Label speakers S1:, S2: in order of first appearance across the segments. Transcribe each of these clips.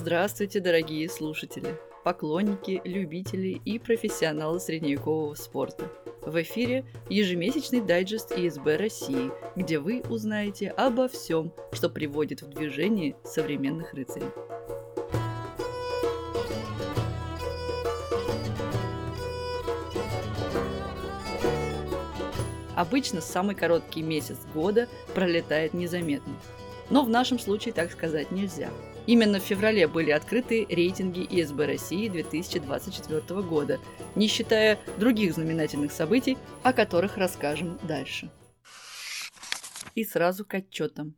S1: Здравствуйте, дорогие слушатели, поклонники, любители и профессионалы средневекового спорта. В эфире ежемесячный дайджест ИСБ России, где вы узнаете обо всем, что приводит в движение современных рыцарей. Обычно самый короткий месяц года пролетает незаметно. Но в нашем случае так сказать нельзя – Именно в феврале были открыты рейтинги ИСБ России 2024 года, не считая других знаменательных событий, о которых расскажем дальше. И сразу к отчетам.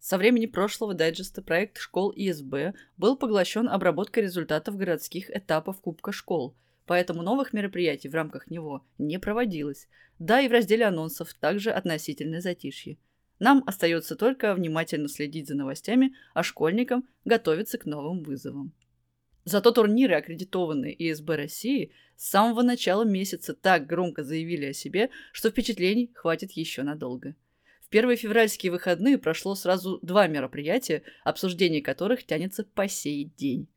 S1: Со времени прошлого дайджеста проект школ ИСБ был поглощен обработкой результатов городских этапов Кубка школ, поэтому новых мероприятий в рамках него не проводилось, да и в разделе анонсов также относительное затишье – нам остается только внимательно следить за новостями, а школьникам готовиться к новым вызовам. Зато турниры, аккредитованные ИСБ России, с самого начала месяца так громко заявили о себе, что впечатлений хватит еще надолго. В первые февральские выходные прошло сразу два мероприятия, обсуждение которых тянется по сей день.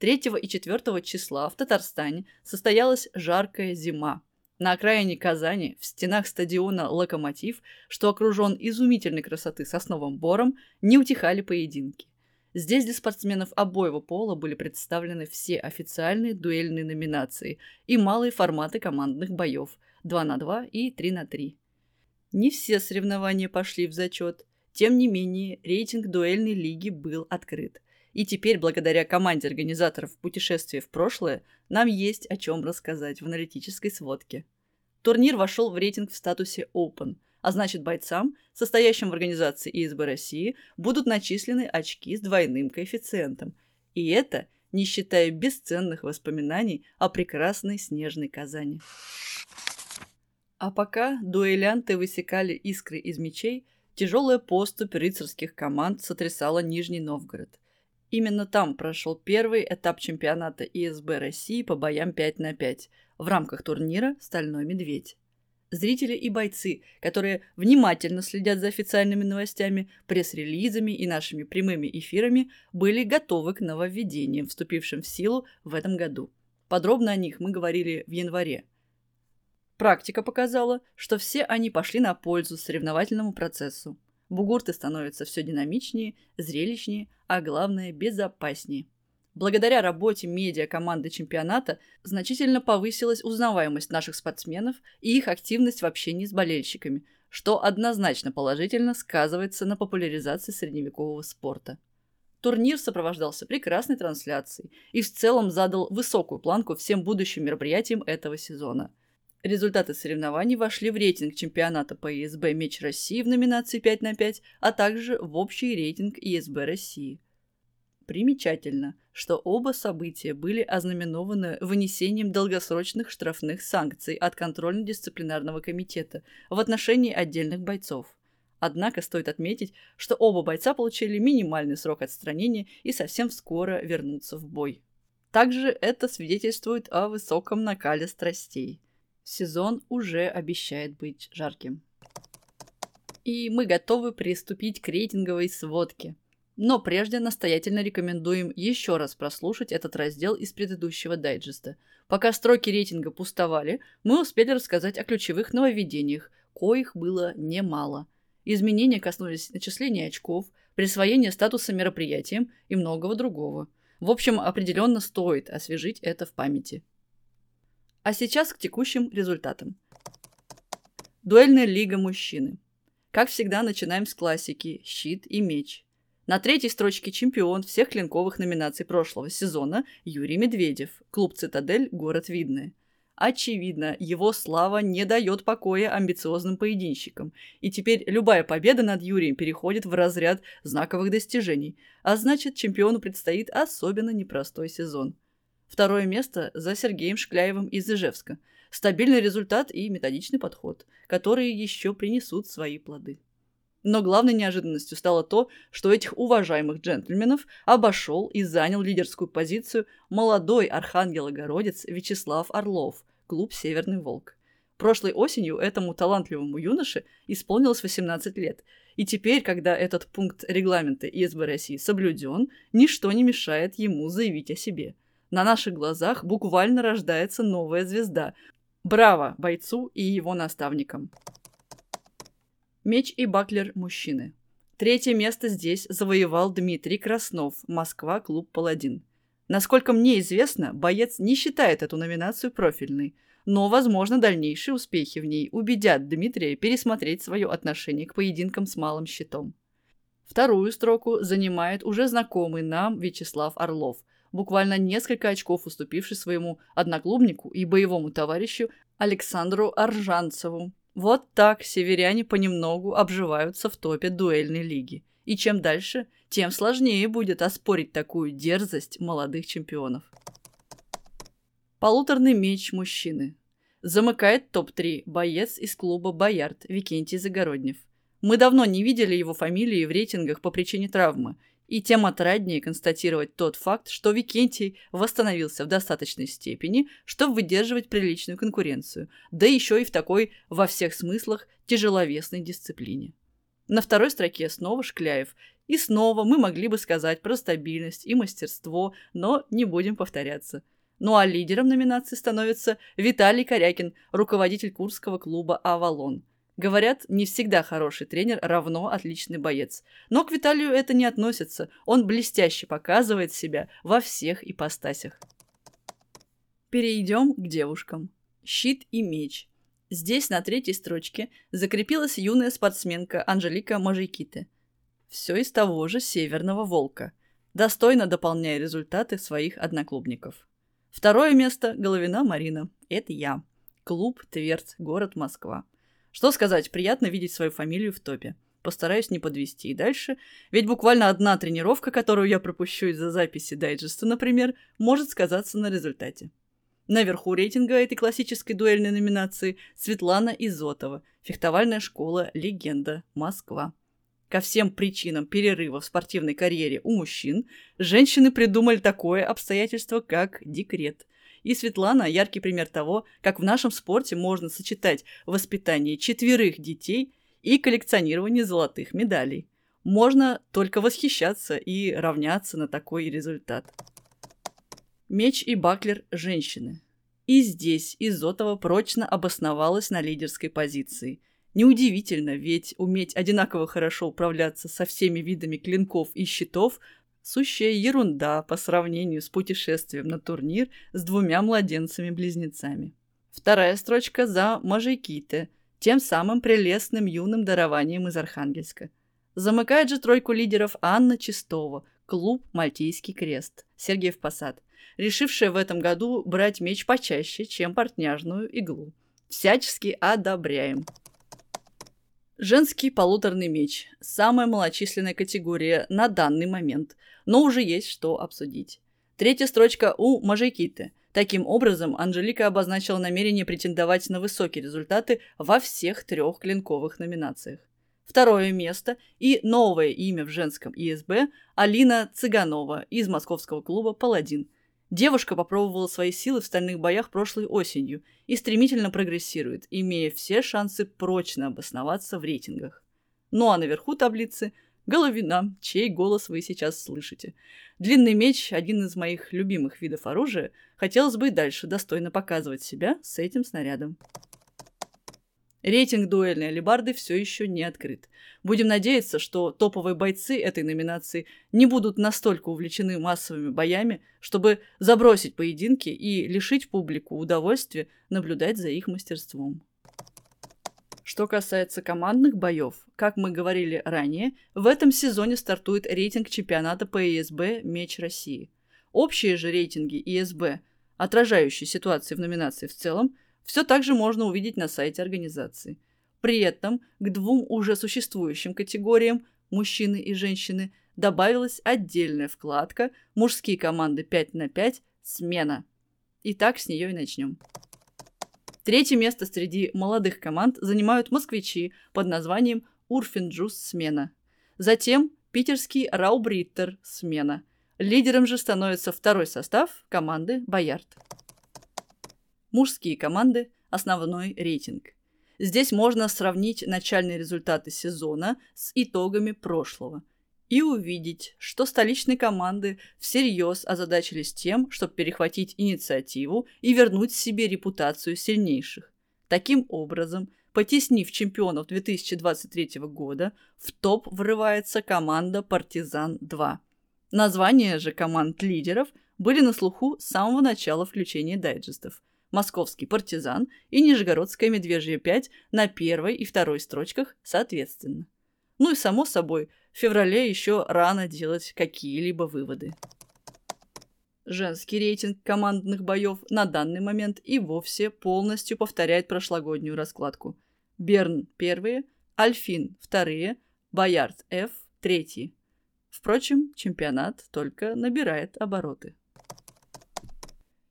S1: 3 и 4 числа в Татарстане состоялась жаркая зима, на окраине Казани, в стенах стадиона «Локомотив», что окружен изумительной красоты сосновым бором, не утихали поединки. Здесь для спортсменов обоего пола были представлены все официальные дуэльные номинации и малые форматы командных боев 2 на 2 и 3 на 3. Не все соревнования пошли в зачет. Тем не менее, рейтинг дуэльной лиги был открыт. И теперь, благодаря команде организаторов путешествия в прошлое, нам есть о чем рассказать в аналитической сводке. Турнир вошел в рейтинг в статусе Open, а значит бойцам, состоящим в организации ИСБ России, будут начислены очки с двойным коэффициентом. И это не считая бесценных воспоминаний о прекрасной снежной Казани. А пока дуэлянты высекали искры из мечей, тяжелая поступь рыцарских команд сотрясала Нижний Новгород – Именно там прошел первый этап чемпионата ИСБ России по боям 5 на 5 в рамках турнира «Стальной медведь». Зрители и бойцы, которые внимательно следят за официальными новостями, пресс-релизами и нашими прямыми эфирами, были готовы к нововведениям, вступившим в силу в этом году. Подробно о них мы говорили в январе. Практика показала, что все они пошли на пользу соревновательному процессу. Бугурты становятся все динамичнее, зрелищнее, а главное – безопаснее. Благодаря работе медиа команды чемпионата значительно повысилась узнаваемость наших спортсменов и их активность в общении с болельщиками, что однозначно положительно сказывается на популяризации средневекового спорта. Турнир сопровождался прекрасной трансляцией и в целом задал высокую планку всем будущим мероприятиям этого сезона – Результаты соревнований вошли в рейтинг чемпионата по ИСБ «Меч России» в номинации 5 на 5, а также в общий рейтинг ИСБ России. Примечательно, что оба события были ознаменованы вынесением долгосрочных штрафных санкций от контрольно-дисциплинарного комитета в отношении отдельных бойцов. Однако стоит отметить, что оба бойца получили минимальный срок отстранения и совсем скоро вернутся в бой. Также это свидетельствует о высоком накале страстей – Сезон уже обещает быть жарким. И мы готовы приступить к рейтинговой сводке. Но прежде настоятельно рекомендуем еще раз прослушать этот раздел из предыдущего дайджеста. Пока строки рейтинга пустовали, мы успели рассказать о ключевых нововведениях, коих было немало. Изменения коснулись начисления очков, присвоения статуса мероприятиям и многого другого. В общем, определенно стоит освежить это в памяти. А сейчас к текущим результатам. Дуэльная лига мужчины. Как всегда, начинаем с классики «Щит и меч». На третьей строчке чемпион всех клинковых номинаций прошлого сезона Юрий Медведев, клуб «Цитадель», город Видное. Очевидно, его слава не дает покоя амбициозным поединщикам, и теперь любая победа над Юрием переходит в разряд знаковых достижений, а значит, чемпиону предстоит особенно непростой сезон – Второе место за Сергеем Шкляевым из Ижевска. Стабильный результат и методичный подход, которые еще принесут свои плоды. Но главной неожиданностью стало то, что этих уважаемых джентльменов обошел и занял лидерскую позицию молодой архангелогородец Вячеслав Орлов, клуб «Северный волк». Прошлой осенью этому талантливому юноше исполнилось 18 лет, И теперь, когда этот пункт регламента ИСБ России соблюден, ничто не мешает ему заявить о себе. На наших глазах буквально рождается новая звезда. Браво бойцу и его наставникам! Меч и баклер мужчины. Третье место здесь завоевал Дмитрий Краснов, Москва, клуб «Паладин». Насколько мне известно, боец не считает эту номинацию профильной, но, возможно, дальнейшие успехи в ней убедят Дмитрия пересмотреть свое отношение к поединкам с малым щитом. Вторую строку занимает уже знакомый нам Вячеслав Орлов, буквально несколько очков уступивший своему одноклубнику и боевому товарищу Александру Аржанцеву, вот так северяне понемногу обживаются в топе дуэльной лиги. И чем дальше, тем сложнее будет оспорить такую дерзость молодых чемпионов. Полуторный меч мужчины. Замыкает топ-3 боец из клуба «Боярд» Викентий Загороднев. Мы давно не видели его фамилии в рейтингах по причине травмы, и тем отраднее констатировать тот факт, что Викентий восстановился в достаточной степени, чтобы выдерживать приличную конкуренцию, да еще и в такой, во всех смыслах, тяжеловесной дисциплине. На второй строке снова Шкляев. И снова мы могли бы сказать про стабильность и мастерство, но не будем повторяться. Ну а лидером номинации становится Виталий Корякин, руководитель курского клуба «Авалон». Говорят, не всегда хороший тренер равно отличный боец. Но к Виталию это не относится. Он блестяще показывает себя во всех ипостасях. Перейдем к девушкам. Щит и меч. Здесь на третьей строчке закрепилась юная спортсменка Анжелика Можейките. Все из того же Северного Волка, достойно дополняя результаты своих одноклубников. Второе место – Головина Марина. Это я. Клуб Тверц, город Москва. Что сказать, приятно видеть свою фамилию в топе. Постараюсь не подвести и дальше, ведь буквально одна тренировка, которую я пропущу из-за записи дайджеста, например, может сказаться на результате. Наверху рейтинга этой классической дуэльной номинации Светлана Изотова, фехтовальная школа «Легенда. Москва». Ко всем причинам перерыва в спортивной карьере у мужчин женщины придумали такое обстоятельство, как декрет – и Светлана – яркий пример того, как в нашем спорте можно сочетать воспитание четверых детей и коллекционирование золотых медалей. Можно только восхищаться и равняться на такой результат. Меч и баклер – женщины. И здесь Изотова прочно обосновалась на лидерской позиции. Неудивительно, ведь уметь одинаково хорошо управляться со всеми видами клинков и щитов Сущая ерунда по сравнению с путешествием на турнир с двумя младенцами-близнецами. Вторая строчка за Мажейките, тем самым прелестным юным дарованием из Архангельска. Замыкает же тройку лидеров Анна Чистова, клуб «Мальтийский крест», Сергеев Посад, решившая в этом году брать меч почаще, чем портняжную иглу. Всячески одобряем. Женский полуторный меч – самая малочисленная категория на данный момент, но уже есть что обсудить. Третья строчка у Мажейкиты. Таким образом, Анжелика обозначила намерение претендовать на высокие результаты во всех трех клинковых номинациях. Второе место и новое имя в женском ИСБ – Алина Цыганова из московского клуба «Паладин», Девушка попробовала свои силы в стальных боях прошлой осенью и стремительно прогрессирует, имея все шансы прочно обосноваться в рейтингах. Ну а наверху таблицы – Головина, чей голос вы сейчас слышите. Длинный меч – один из моих любимых видов оружия. Хотелось бы и дальше достойно показывать себя с этим снарядом. Рейтинг дуэльной алибарды все еще не открыт. Будем надеяться, что топовые бойцы этой номинации не будут настолько увлечены массовыми боями, чтобы забросить поединки и лишить публику удовольствия наблюдать за их мастерством. Что касается командных боев, как мы говорили ранее, в этом сезоне стартует рейтинг чемпионата по ИСБ «Меч России». Общие же рейтинги ИСБ, отражающие ситуацию в номинации в целом, все также можно увидеть на сайте организации. При этом к двум уже существующим категориям мужчины и женщины добавилась отдельная вкладка «Мужские команды 5 на 5. Смена». Итак, с нее и начнем. Третье место среди молодых команд занимают москвичи под названием Урфинджус «Смена». Затем питерский Раубриттер «Смена». Лидером же становится второй состав команды «Боярд». Мужские команды – основной рейтинг. Здесь можно сравнить начальные результаты сезона с итогами прошлого и увидеть, что столичные команды всерьез озадачились тем, чтобы перехватить инициативу и вернуть себе репутацию сильнейших. Таким образом, потеснив чемпионов 2023 года, в топ врывается команда «Партизан-2». Названия же команд-лидеров были на слуху с самого начала включения дайджестов. Московский «Партизан» и Нижегородская «Медвежья 5» на первой и второй строчках соответственно. Ну и само собой, в феврале еще рано делать какие-либо выводы. Женский рейтинг командных боев на данный момент и вовсе полностью повторяет прошлогоднюю раскладку. Берн – первые, Альфин – вторые, Боярд – Ф – третьи. Впрочем, чемпионат только набирает обороты.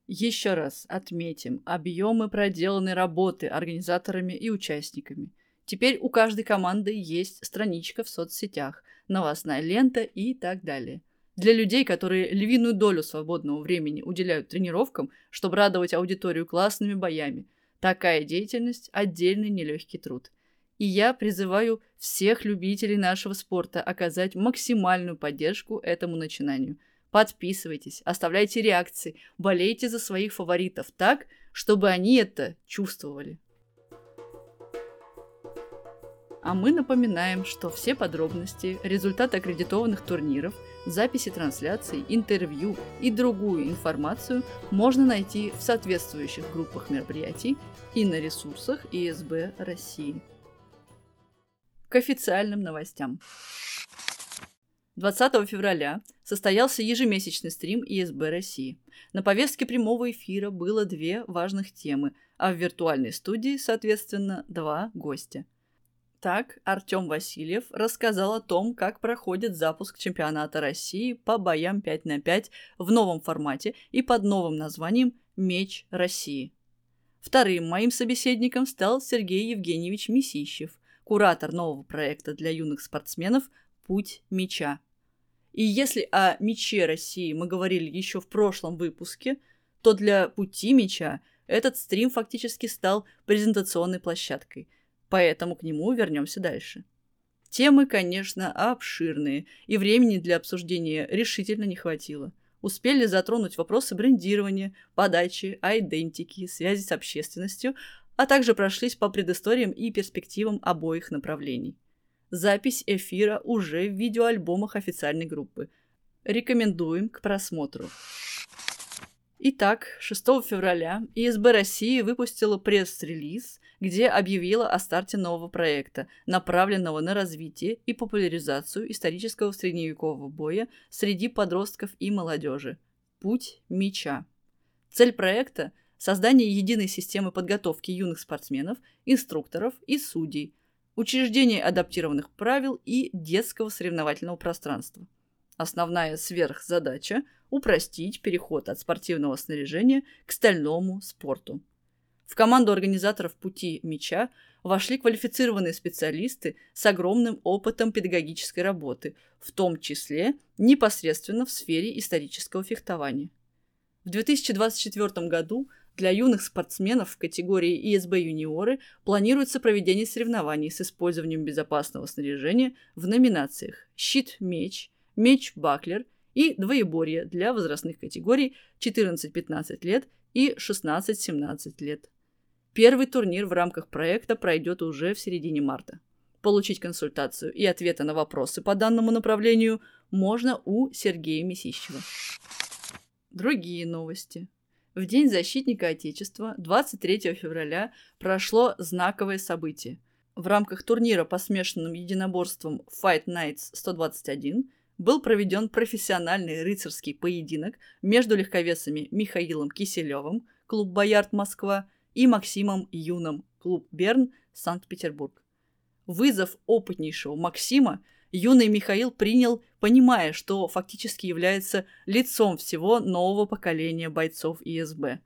S1: Еще раз отметим объемы проделанной работы организаторами и участниками. Теперь у каждой команды есть страничка в соцсетях, новостная лента и так далее. Для людей, которые львиную долю свободного времени уделяют тренировкам, чтобы радовать аудиторию классными боями, такая деятельность – отдельный нелегкий труд. И я призываю всех любителей нашего спорта оказать максимальную поддержку этому начинанию – Подписывайтесь, оставляйте реакции, болейте за своих фаворитов так, чтобы они это чувствовали. А мы напоминаем, что все подробности, результаты аккредитованных турниров, записи трансляций, интервью и другую информацию можно найти в соответствующих группах мероприятий и на ресурсах ИСБ России. К официальным новостям. 20 февраля состоялся ежемесячный стрим ИСБ России. На повестке прямого эфира было две важных темы, а в виртуальной студии, соответственно, два гостя. Так, Артем Васильев рассказал о том, как проходит запуск чемпионата России по боям 5 на 5 в новом формате и под новым названием «Меч России». Вторым моим собеседником стал Сергей Евгеньевич Месищев, куратор нового проекта для юных спортсменов «Путь меча». И если о мече России мы говорили еще в прошлом выпуске, то для пути меча этот стрим фактически стал презентационной площадкой. Поэтому к нему вернемся дальше. Темы, конечно, обширные, и времени для обсуждения решительно не хватило. Успели затронуть вопросы брендирования, подачи, айдентики, связи с общественностью, а также прошлись по предысториям и перспективам обоих направлений. Запись эфира уже в видеоальбомах официальной группы. Рекомендуем к просмотру. Итак, 6 февраля ИСБ России выпустила пресс-релиз, где объявила о старте нового проекта, направленного на развитие и популяризацию исторического средневекового боя среди подростков и молодежи. Путь меча. Цель проекта – создание единой системы подготовки юных спортсменов, инструкторов и судей – учреждение адаптированных правил и детского соревновательного пространства. Основная сверхзадача – упростить переход от спортивного снаряжения к стальному спорту. В команду организаторов «Пути меча» вошли квалифицированные специалисты с огромным опытом педагогической работы, в том числе непосредственно в сфере исторического фехтования. В 2024 году для юных спортсменов в категории ИСБ юниоры планируется проведение соревнований с использованием безопасного снаряжения в номинациях «Щит-меч», «Меч-баклер» и «Двоеборье» для возрастных категорий 14-15 лет и 16-17 лет. Первый турнир в рамках проекта пройдет уже в середине марта. Получить консультацию и ответы на вопросы по данному направлению можно у Сергея Месищева. Другие новости. В День защитника Отечества 23 февраля прошло знаковое событие. В рамках турнира по смешанным единоборствам Fight Nights 121 был проведен профессиональный рыцарский поединок между легковесами Михаилом Киселевым, клуб «Боярд Москва», и Максимом Юном, клуб «Берн», Санкт-Петербург. Вызов опытнейшего Максима юный Михаил принял, понимая, что фактически является лицом всего нового поколения бойцов ИСБ.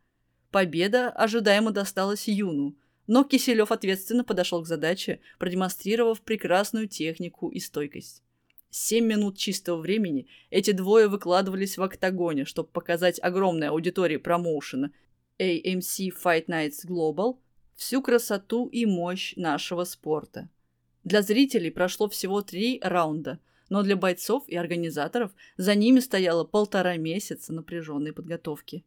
S1: Победа ожидаемо досталась Юну, но Киселев ответственно подошел к задаче, продемонстрировав прекрасную технику и стойкость. Семь минут чистого времени эти двое выкладывались в октагоне, чтобы показать огромной аудитории промоушена AMC Fight Nights Global всю красоту и мощь нашего спорта. Для зрителей прошло всего три раунда, но для бойцов и организаторов за ними стояло полтора месяца напряженной подготовки.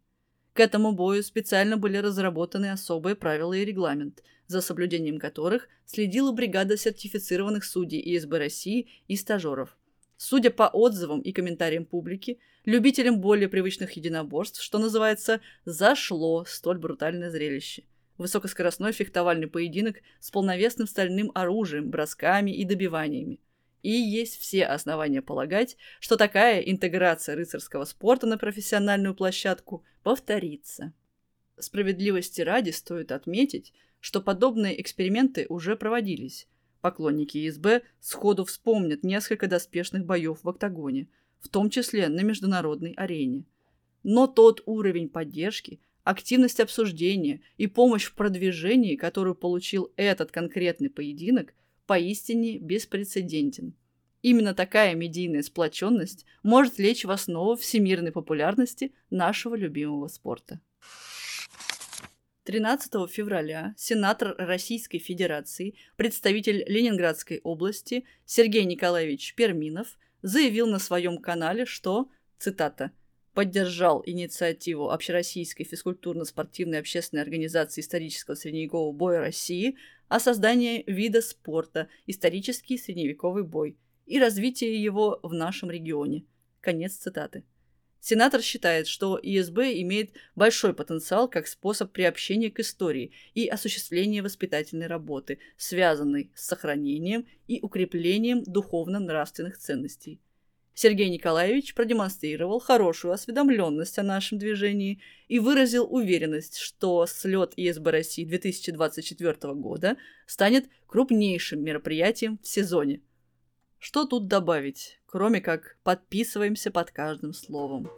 S1: К этому бою специально были разработаны особые правила и регламент, за соблюдением которых следила бригада сертифицированных судей ИСБ России и стажеров. Судя по отзывам и комментариям публики, любителям более привычных единоборств, что называется, зашло столь брутальное зрелище. Высокоскоростной фехтовальный поединок с полновесным стальным оружием, бросками и добиваниями. И есть все основания полагать, что такая интеграция рыцарского спорта на профессиональную площадку повторится. Справедливости ради стоит отметить, что подобные эксперименты уже проводились. Поклонники ИСБ сходу вспомнят несколько доспешных боев в октагоне, в том числе на международной арене. Но тот уровень поддержки, активность обсуждения и помощь в продвижении, которую получил этот конкретный поединок – поистине беспрецедентен. Именно такая медийная сплоченность может лечь в основу всемирной популярности нашего любимого спорта. 13 февраля сенатор Российской Федерации, представитель Ленинградской области Сергей Николаевич Перминов заявил на своем канале, что, цитата, поддержал инициативу Общероссийской физкультурно-спортивной общественной организации исторического средневекового боя России о создании вида спорта «Исторический средневековый бой» и развитии его в нашем регионе. Конец цитаты. Сенатор считает, что ИСБ имеет большой потенциал как способ приобщения к истории и осуществления воспитательной работы, связанной с сохранением и укреплением духовно-нравственных ценностей – Сергей Николаевич продемонстрировал хорошую осведомленность о нашем движении и выразил уверенность, что слет ИСБ России 2024 года станет крупнейшим мероприятием в сезоне. Что тут добавить, кроме как подписываемся под каждым словом.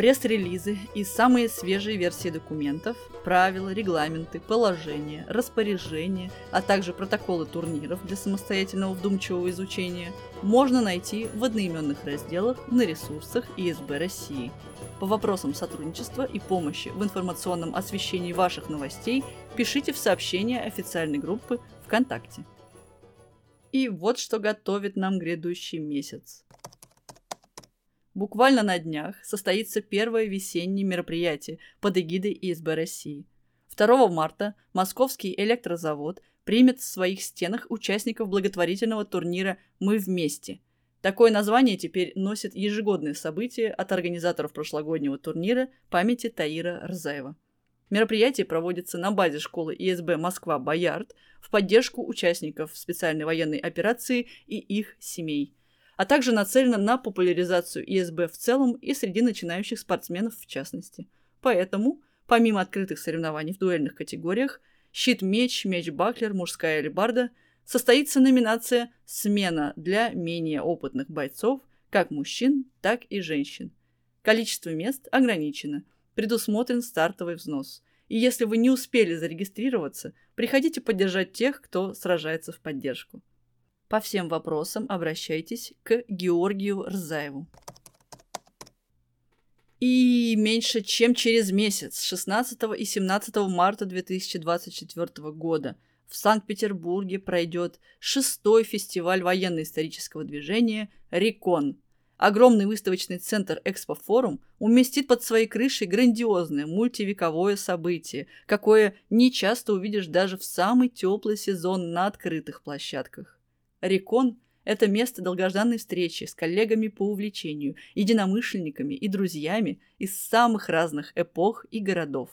S1: Пресс-релизы и самые свежие версии документов, правила, регламенты, положения, распоряжения, а также протоколы турниров для самостоятельного вдумчивого изучения можно найти в одноименных разделах на ресурсах ИСБ России. По вопросам сотрудничества и помощи в информационном освещении ваших новостей пишите в сообщения официальной группы ВКонтакте. И вот что готовит нам грядущий месяц. Буквально на днях состоится первое весеннее мероприятие под эгидой ИСБ России. 2 марта Московский электрозавод примет в своих стенах участников благотворительного турнира «Мы вместе». Такое название теперь носит ежегодное событие от организаторов прошлогоднего турнира памяти Таира Рзаева. Мероприятие проводится на базе школы ИСБ «Москва-Боярд» в поддержку участников специальной военной операции и их семей – а также нацелена на популяризацию ИСБ в целом и среди начинающих спортсменов в частности. Поэтому, помимо открытых соревнований в дуэльных категориях, щит-меч, меч-баклер, мужская алебарда, состоится номинация «Смена» для менее опытных бойцов, как мужчин, так и женщин. Количество мест ограничено, предусмотрен стартовый взнос. И если вы не успели зарегистрироваться, приходите поддержать тех, кто сражается в поддержку. По всем вопросам обращайтесь к Георгию Рзаеву. И меньше чем через месяц, 16 и 17 марта 2024 года, в Санкт-Петербурге пройдет шестой фестиваль военно-исторического движения «Рекон». Огромный выставочный центр «Экспофорум» уместит под своей крышей грандиозное мультивековое событие, какое не часто увидишь даже в самый теплый сезон на открытых площадках. Рекон – это место долгожданной встречи с коллегами по увлечению, единомышленниками и друзьями из самых разных эпох и городов.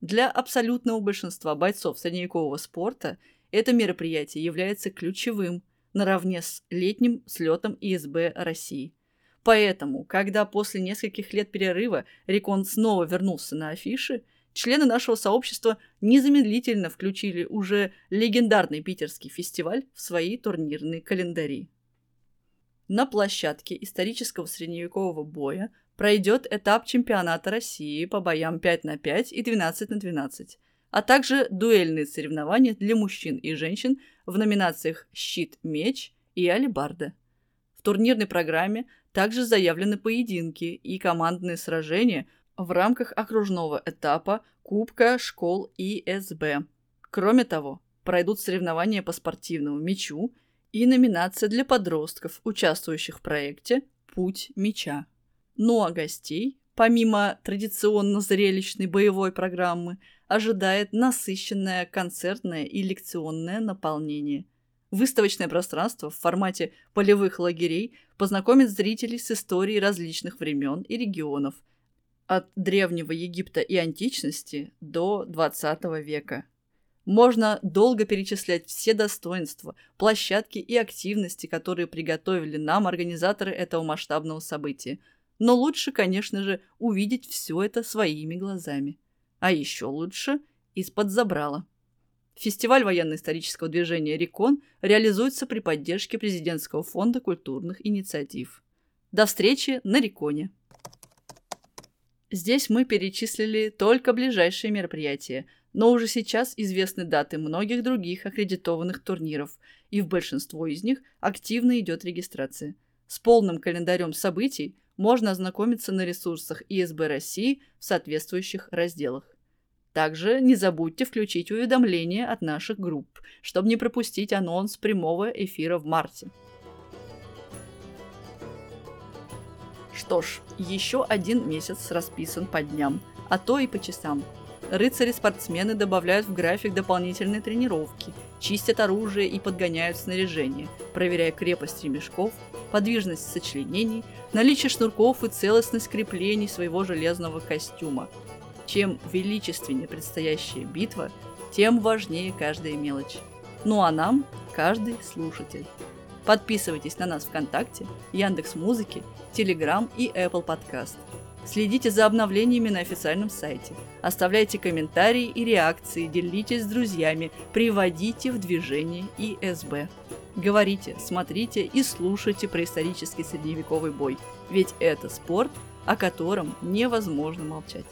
S1: Для абсолютного большинства бойцов средневекового спорта это мероприятие является ключевым наравне с летним слетом ИСБ России. Поэтому, когда после нескольких лет перерыва Рекон снова вернулся на афиши, члены нашего сообщества незамедлительно включили уже легендарный питерский фестиваль в свои турнирные календари. На площадке исторического средневекового боя пройдет этап чемпионата России по боям 5 на 5 и 12 на 12, а также дуэльные соревнования для мужчин и женщин в номинациях «Щит-меч» и «Алибарда». В турнирной программе также заявлены поединки и командные сражения в рамках окружного этапа Кубка школ ИСБ. Кроме того, пройдут соревнования по спортивному мячу и номинация для подростков, участвующих в проекте «Путь мяча». Ну а гостей, помимо традиционно зрелищной боевой программы, ожидает насыщенное концертное и лекционное наполнение. Выставочное пространство в формате полевых лагерей познакомит зрителей с историей различных времен и регионов, от Древнего Египта и античности до XX века. Можно долго перечислять все достоинства, площадки и активности, которые приготовили нам организаторы этого масштабного события. Но лучше, конечно же, увидеть все это своими глазами. А еще лучше из-под забрала. Фестиваль военно-исторического движения «Рекон» реализуется при поддержке Президентского фонда культурных инициатив. До встречи на Реконе! Здесь мы перечислили только ближайшие мероприятия, но уже сейчас известны даты многих других аккредитованных турниров, и в большинство из них активно идет регистрация. С полным календарем событий можно ознакомиться на ресурсах ИСБ России в соответствующих разделах. Также не забудьте включить уведомления от наших групп, чтобы не пропустить анонс прямого эфира в марте. Что ж, еще один месяц расписан по дням, а то и по часам. Рыцари-спортсмены добавляют в график дополнительные тренировки, чистят оружие и подгоняют снаряжение, проверяя крепость ремешков, подвижность сочленений, наличие шнурков и целостность креплений своего железного костюма. Чем величественнее предстоящая битва, тем важнее каждая мелочь. Ну а нам каждый слушатель. Подписывайтесь на нас ВКонтакте, Яндекс Музыки, Телеграм и Apple Podcast. Следите за обновлениями на официальном сайте. Оставляйте комментарии и реакции, делитесь с друзьями, приводите в движение ИСБ. Говорите, смотрите и слушайте про исторический средневековый бой, ведь это спорт, о котором невозможно молчать.